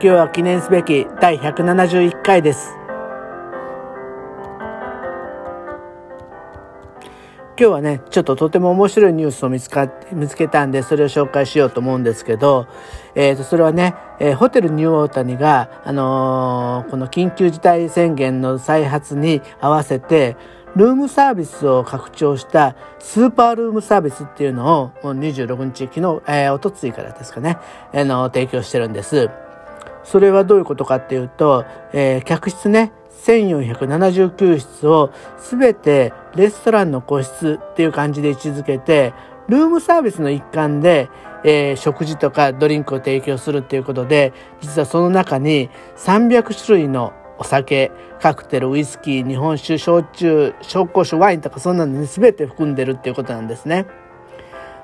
今日は記念すべき第171回です。今日はね、ちょっととても面白いニュースを見つか見つけたんで、それを紹介しようと思うんですけど、えー、とそれはね、えーホテルニューオータニが、あのーこの緊急事態宣言の再発に合わせて、ルームサービスを拡張したスーパールームサービスっていうのをもう26日、昨日、えー、おとついからですかね、あの提供してるんです。それはどういうことかっていうと、えー客室ね、1479室を全てレストランの個室っていう感じで位置づけて、ルームサービスの一環で、えー食事とかドリンクを提供するっていうことで、実はその中に300種類のお酒、カクテル、ウイスキー、日本酒、焼酎、紹興酒、ワインとかそんなのに全て含んでるっていうことなんですね。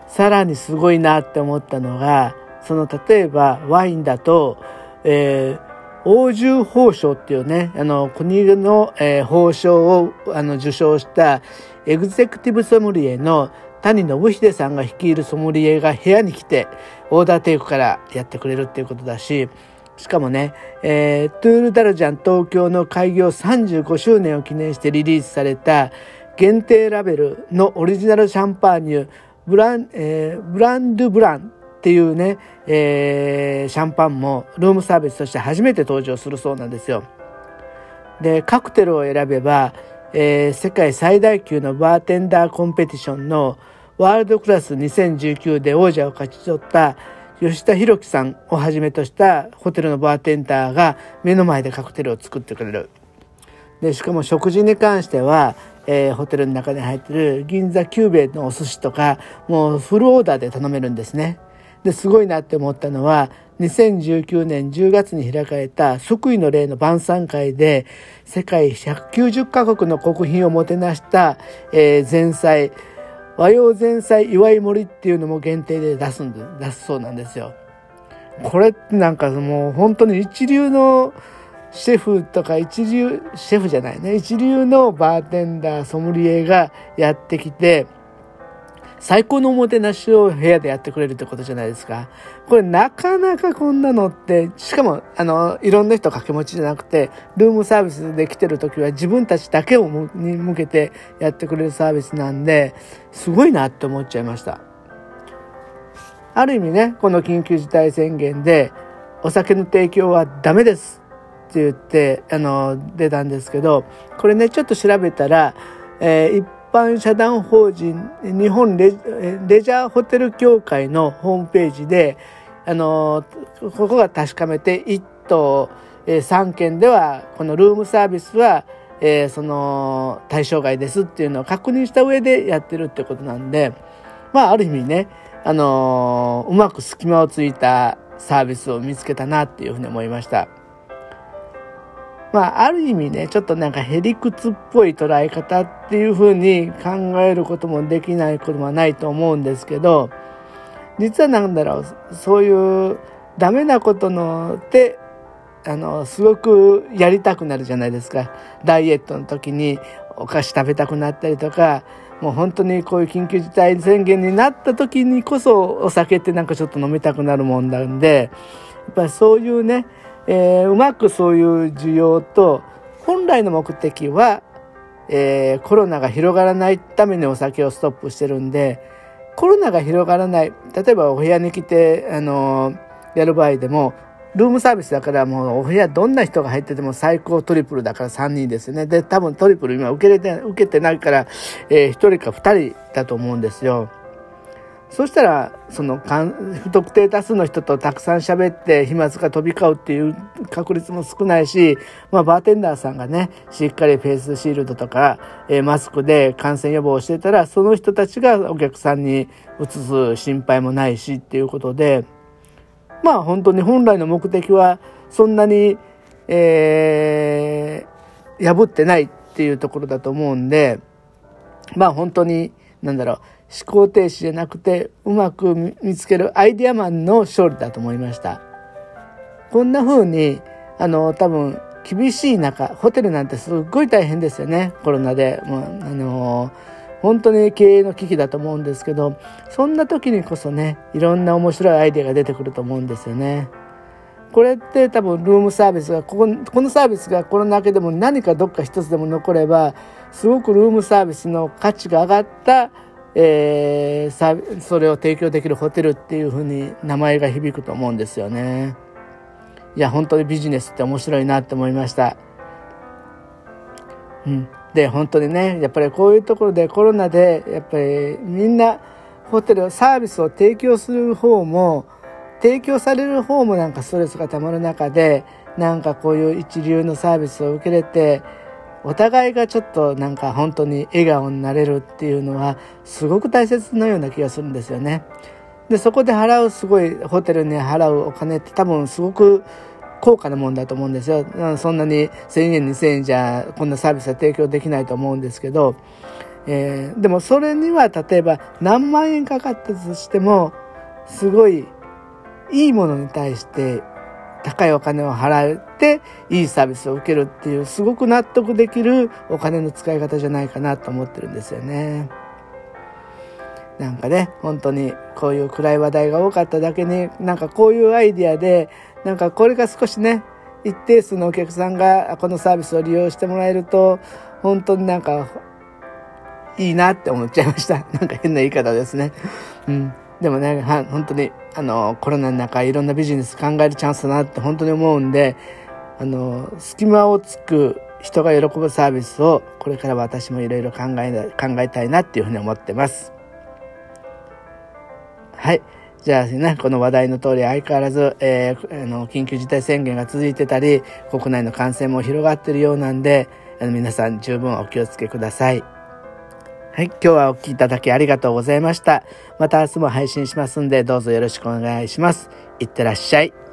さらにすごいなって思ったのが、その例えばワインだと、えー王獣褒章っていうね、あの、国の、えー褒章をあの受賞したエグゼクティブソムリエの谷信秀さんが率いるソムリエが部屋に来てオーダーテイクからやってくれるっていうことだし、しかもね、えートゥールダルジャン東京の開業35周年を記念してリリースされた限定ラベルのオリジナルシャンパーニュブラン、えーブランドゥブランっていうね、えーシャンパンもルームサービスとして初めて登場するそうなんですよ。で、カクテルを選べば、えー世界最大級のバーテンダーコンペティションのワールドクラス2019で王者を勝ち取った吉田博樹さんをはじめとしたホテルのバーテンダーが目の前でカクテルを作ってくれる。でしかも食事に関しては、えーホテルの中に入ってる銀座久兵衛のお寿司とかもうフルオーダーで頼めるんですね。ですごいなって思ったのは2019年10月に開かれた即位の礼の晩餐会で世界190カ国の国賓をもてなした、えー前菜和洋前菜祝い盛りっていうのも限定で出すんで出すそうなんですよ。これってなんかもう本当に一流のシェフとか一流、シェフじゃないね、一流のバーテンダー、ソムリエがやってきて、最高のおもてなしを部屋でやってくれるってことじゃないですか。これなかなかこんなのって、しかも、あの、いろんな人掛け持ちじゃなくて、ルームサービスで来てる時は自分たちだけをに向けてやってくれるサービスなんで、すごいなって思っちゃいました。ある意味ね、この緊急事態宣言で、お酒の提供はダメですって言って、あの、出たんですけど、これね、ちょっと調べたら、えー一般社団法人日本レジャーホテル協会のホームページで、あの、ここが確かめて、1都3県では、このルームサービスは、えーその、対象外ですっていうのを確認した上でやってるってことなんで、まあ、ある意味ね、あのうまく隙間をついたサービスを見つけたなっていうふうに思いました。まあ、ある意味ね、ちょっとなんかへりくつっぽい捉え方っていうふうに考えることもできないことはないと思うんですけど、実はなんだろう、そういうダメなことのって、あの、すごくやりたくなるじゃないですか。ダイエットの時にお菓子食べたくなったりとか、もう本当にこういう緊急事態宣言になった時にこそお酒ってなんかちょっと飲みたくなるもんなんで、やっぱりそういうね、えーうまくそういう需要と、本来の目的は、えーコロナが広がらないためにお酒をストップしてるんで、コロナが広がらない、例えばお部屋に来て、あのーやる場合でも、ルームサービスだからもうお部屋どんな人が入ってても最高トリプルだから3人ですよね。で、多分トリプル今受けれて、受けてないから、えー、1人か2人だと思うんですよ。そしたら、その、不特定多数の人とたくさん喋って飛沫が飛び交うっていう確率も少ないし、まあ、バーテンダーさんがね、しっかりフェイスシールドとか、えーマスクで感染予防をしてたら、その人たちがお客さんに移す心配もないしっていうことで、まあ本当に本来の目的はそんなに、えー、破ってないっていうところだと思うんで、まあ本当に、なんだろう、思考停止じゃなくて、うまく見つけるアイデアマンの勝利だと思いました。こんな風に、あの、多分、厳しい中、ホテルなんてすっごい大変ですよね、コロナで。もうあの本当に経営の危機だと思うんですけど、そんな時にこそね、いろんな面白いアイデアが出てくると思うんですよね。これって多分ルームサービスがこここのサービスがコロナ明けでも何かどっか一つでも残ればすごくルームサービスの価値が上がった、えー、それを提供できるホテルっていうふうに名前が響くと思うんですよね。いや本当にビジネスって面白いなって思いました。うん、で本当にねやっぱりこういうところでコロナでやっぱりみんなホテルサービスを提供する方も提供される方もなんかストレスがたまる中でなんかこういう一流のサービスを受けれてお互いがちょっとなんか本当に笑顔になれるっていうのはすごく大切なような気がするんですよね。でそこで払うすごいホテルに払うお金って多分すごく高価なもんだと思うんですよ。そんなに1000円2000円じゃこんなサービスは提供できないと思うんですけど、えー、でもそれには例えば何万円かかったとしてもすごいいいものに対して高いお金を払っていいサービスを受けるっていうすごく納得できるお金の使い方じゃないかなと思ってるんですよね。なんかね、本当にこういう暗い話題が多かっただけに、なんかこういうアイディアで、なんかこれが少しね、一定数のお客さんがこのサービスを利用してもらえると、本当になんかいいなって思っちゃいました。なんか変な言い方ですね。うん。でもね、は本当に、あの、コロナの中、いろんなビジネス考えるチャンスだなって本当に思うんで、あの、隙間をつく人が喜ぶサービスを、これから私もいろいろ考え、考えたいなっていうふうに思ってます。はい。じゃあね、この話題の通り相変わらず、えー、あの、緊急事態宣言が続いてたり、国内の感染も広がってるようなんで、あの皆さん十分お気をつけください。はい、今日はお聴きいただきありがとうございました。また明日も配信しますんで、どうぞよろしくお願いします。いってらっしゃい。